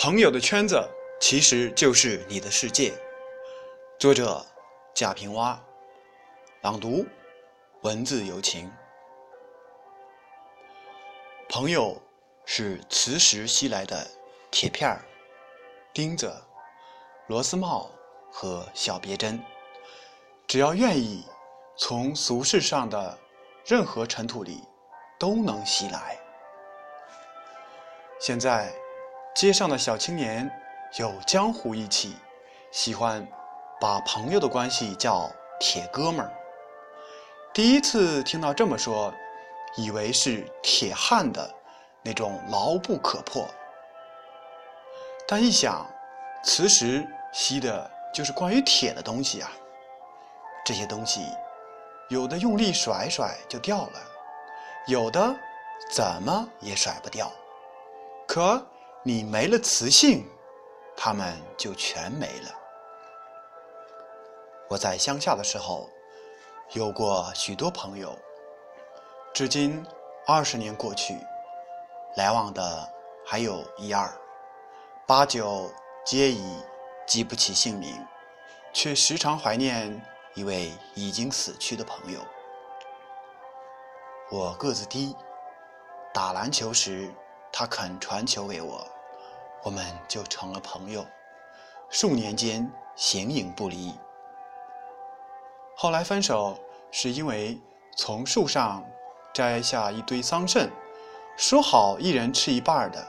朋友的圈子其实就是你的世界。作者：贾平凹，朗读：文字有情。朋友是磁石吸来的铁片儿、钉子、螺丝帽和小别针，只要愿意，从俗世上的任何尘土里都能吸来。现在，街上的小青年有江湖义气，喜欢把朋友的关系叫“铁哥们儿”。第一次听到这么说，以为是铁汉的那种牢不可破。但一想，磁石吸的就是关于铁的东西啊，这些东西，有的用力甩甩就掉了，有的怎么也甩不掉。可你没了磁性，他们就全没了。我在乡下的时候，有过许多朋友，至今二十年过去，来往的还有一二，八九皆已记不起姓名，却时常怀念一位已经死去的朋友。我个子低，打篮球时。他肯传球给我，我们就成了朋友，数年间形影不离。后来分手是因为从树上摘下一堆桑葚，说好一人吃一半的。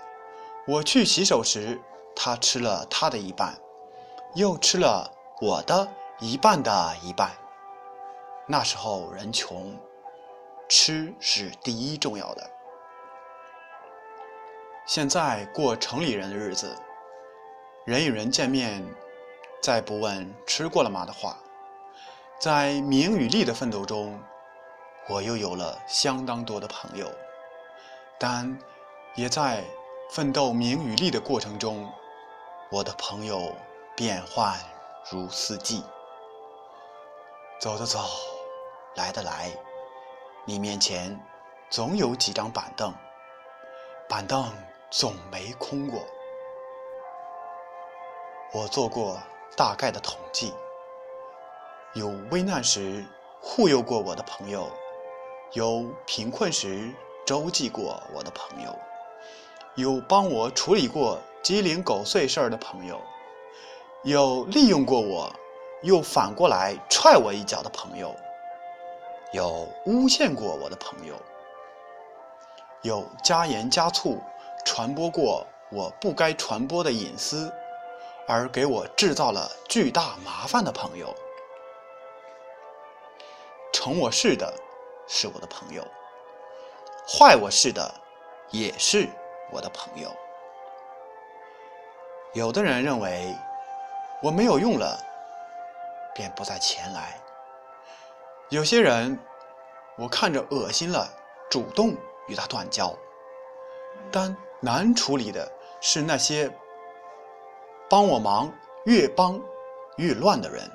我去洗手时，他吃了他的一半，又吃了我的一半的一半。那时候人穷，吃是第一重要的。现在过城里人的日子，人与人见面，再不问吃过了吗的话，在名与利的奋斗中，我又有了相当多的朋友，但也在奋斗名与利的过程中，我的朋友变幻如四季，走的走，来的来，你面前总有几张板凳，板凳。总没空过。我做过大概的统计，有危难时护佑过我的朋友，有贫困时周济过我的朋友，有帮我处理过鸡零狗碎事儿的朋友，有利用过我又反过来踹我一脚的朋友，有诬陷过我的朋友，有加盐加醋。传播过我不该传播的隐私，而给我制造了巨大麻烦的朋友，成我事的是我的朋友，坏我事的也是我的朋友。有的人认为我没有用了，便不再前来；有些人我看着恶心了，主动与他断交，但。难处理的是那些帮我忙越帮越乱的人，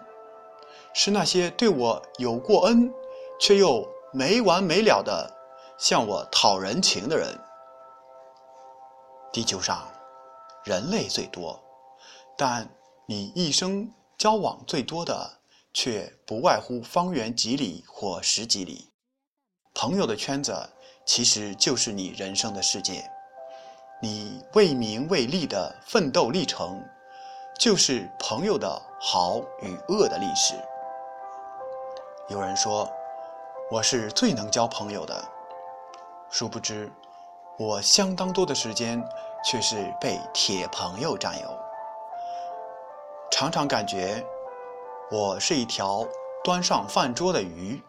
是那些对我有过恩却又没完没了的向我讨人情的人。地球上人类最多，但你一生交往最多的却不外乎方圆几里或十几里。朋友的圈子其实就是你人生的世界。你为名为利的奋斗历程，就是朋友的好与恶的历史。有人说我是最能交朋友的，殊不知我相当多的时间却是被铁朋友占有。常常感觉我是一条端上饭桌的鱼，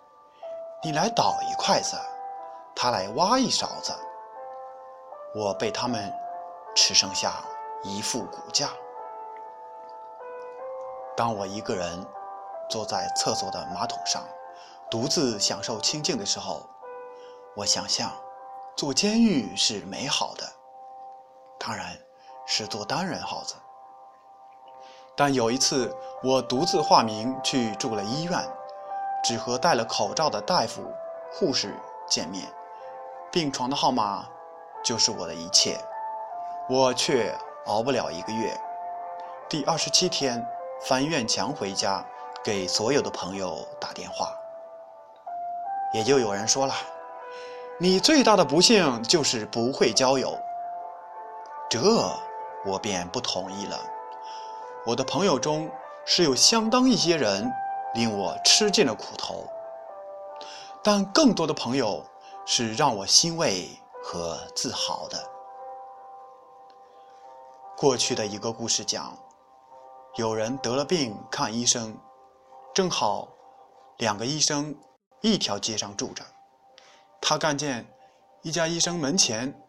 你来倒一筷子，他来挖一勺子。我被他们吃剩下一副骨架。当我一个人坐在厕所的马桶上，独自享受清静的时候，我想象做监狱是美好的，当然是做单人号子。但有一次，我独自化名去住了医院，只和戴了口罩的大夫、护士见面，病床的号码。就是我的一切，我却熬不了一个月。第二十七天，翻院墙回家，给所有的朋友打电话。也就有人说了：“你最大的不幸就是不会交友。”这我便不同意了。我的朋友中是有相当一些人令我吃尽了苦头，但更多的朋友是让我欣慰和自豪的。过去的一个故事讲，有人得了病看医生，正好两个医生。一条街上住着，他看见一家医生门前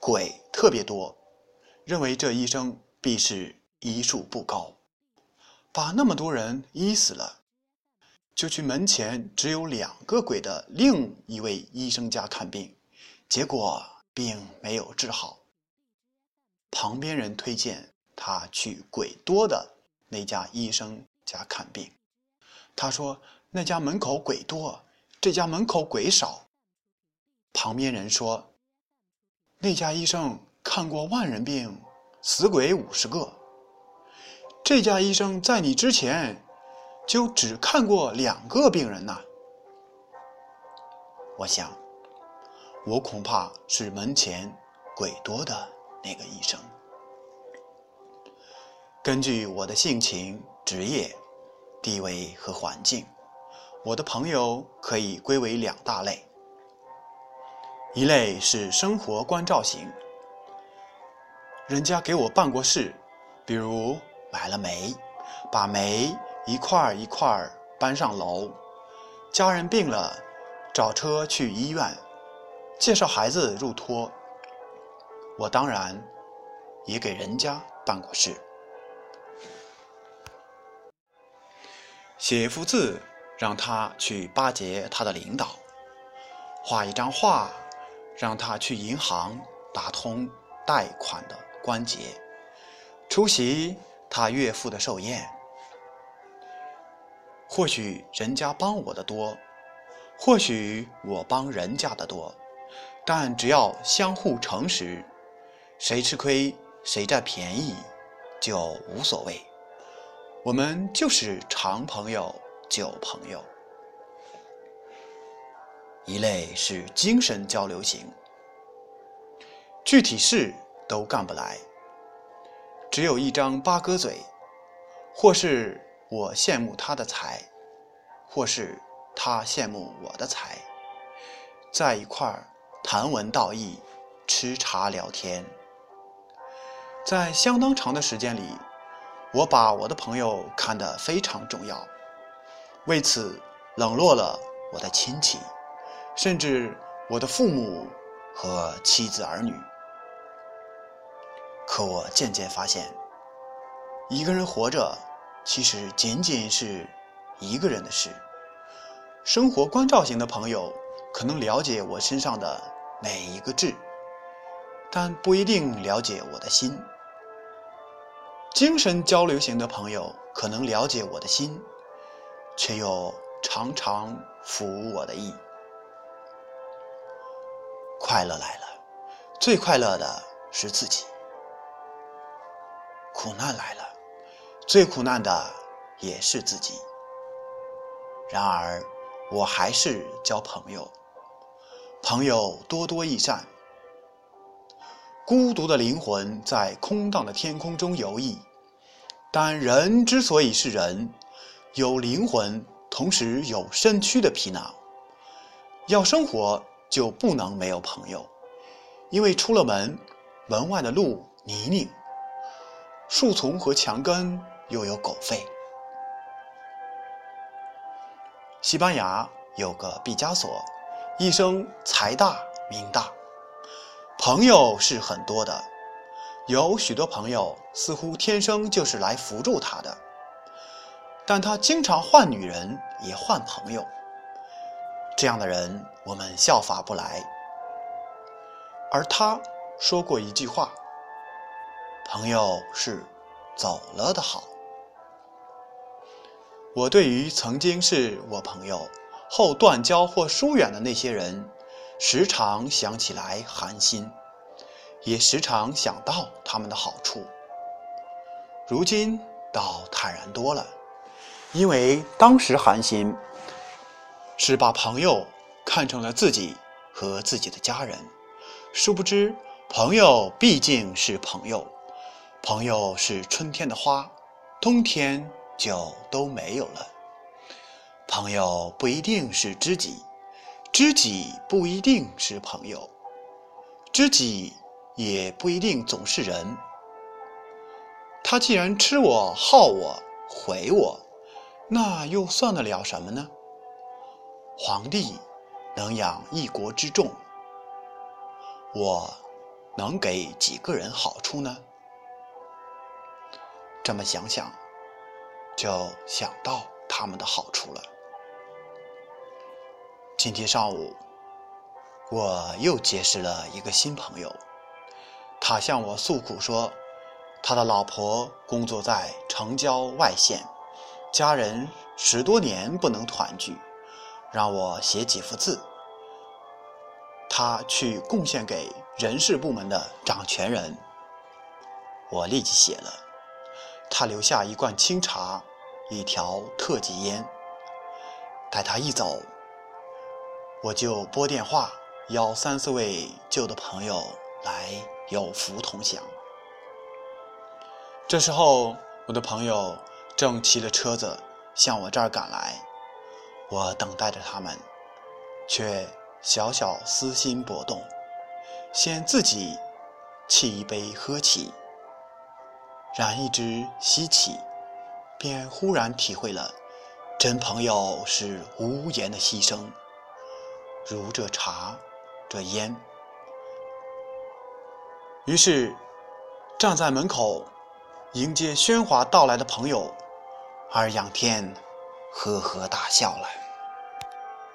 鬼特别多，认为这医生必是医术不高，把那么多人医死了，就去门前只有两个鬼的另一位医生家看病，结果病没有治好。旁边人推荐他去鬼多的那家医生家看病，他说。那家门口鬼多，这家门口鬼少。旁边人说，那家医生看过万人病，死鬼五十个。这家医生在你之前，就只看过两个病人呐。我想，我恐怕是门前鬼多的那个医生。根据我的性情、职业、地位和环境。我的朋友可以归为两大类，一类是生活关照型，人家给我办过事，比如买了煤，把煤一块儿一块儿搬上楼；家人病了，找车去医院；介绍孩子入托。我当然也给人家办过事，写一幅字。让他去巴结他的领导，画一张画，让他去银行打通贷款的关节，出席他岳父的寿宴。或许人家帮我的多，或许我帮人家的多，但只要相互诚实，谁吃亏谁占便宜就无所谓。我们就是长朋友。旧朋友，一类是精神交流型，具体事都干不来，只有一张八哥嘴，或是我羡慕他的才，或是他羡慕我的才，在一块儿谈文道义，吃茶聊天，在相当长的时间里，我把我的朋友看得非常重要。为此冷落了我的亲戚，甚至我的父母和妻子儿女。可我渐渐发现，一个人活着，其实仅仅是一个人的事。生活关照型的朋友可能了解我身上的每一个痣，但不一定了解我的心。精神交流型的朋友可能了解我的心。却又常常服我的意。快乐来了，最快乐的是自己；苦难来了，最苦难的也是自己。然而，我还是交朋友，朋友多多益善。孤独的灵魂在空荡的天空中游弋，但人之所以是人。有灵魂，同时有身躯的皮囊。要生活，就不能没有朋友，因为出了门，门外的路泥泞，树丛和墙根又有狗吠。西班牙有个毕加索，一生财大名大，朋友是很多的，有许多朋友似乎天生就是来扶助他的。但他经常换女人，也换朋友。这样的人，我们效法不来。而他说过一句话：“朋友是走了的好。”我对于曾经是我朋友后断交或疏远的那些人，时常想起来寒心，也时常想到他们的好处。如今倒坦然多了，因为当时寒心是把朋友看成了自己和自己的家人，殊不知朋友毕竟是朋友，朋友是春天的花，冬天就都没有了。朋友不一定是知己，知己不一定是朋友，知己。也不一定总是人。他既然吃我、好我、毁我，那又算得了什么呢？皇帝能养一国之众，我能给几个人好处呢？这么想想，就想到他们的好处了。今天上午，我又结识了一个新朋友。他向我诉苦说，他的老婆工作在城郊外县，家人十多年不能团聚，让我写几幅字，他去贡献给人事部门的掌权人。我立即写了，他留下一罐清茶，一条特级烟。待他一走，我就拨电话邀三四位旧的朋友来。有福同享。这时候，我的朋友正骑着车子向我这儿赶来，我等待着他们，却小小私心搏动，先自己沏一杯喝起，然一之吸起，便忽然体会了真朋友是无言的牺牲，如这茶，这烟。于是，站在门口迎接喧哗到来的朋友，而仰天呵呵大笑了。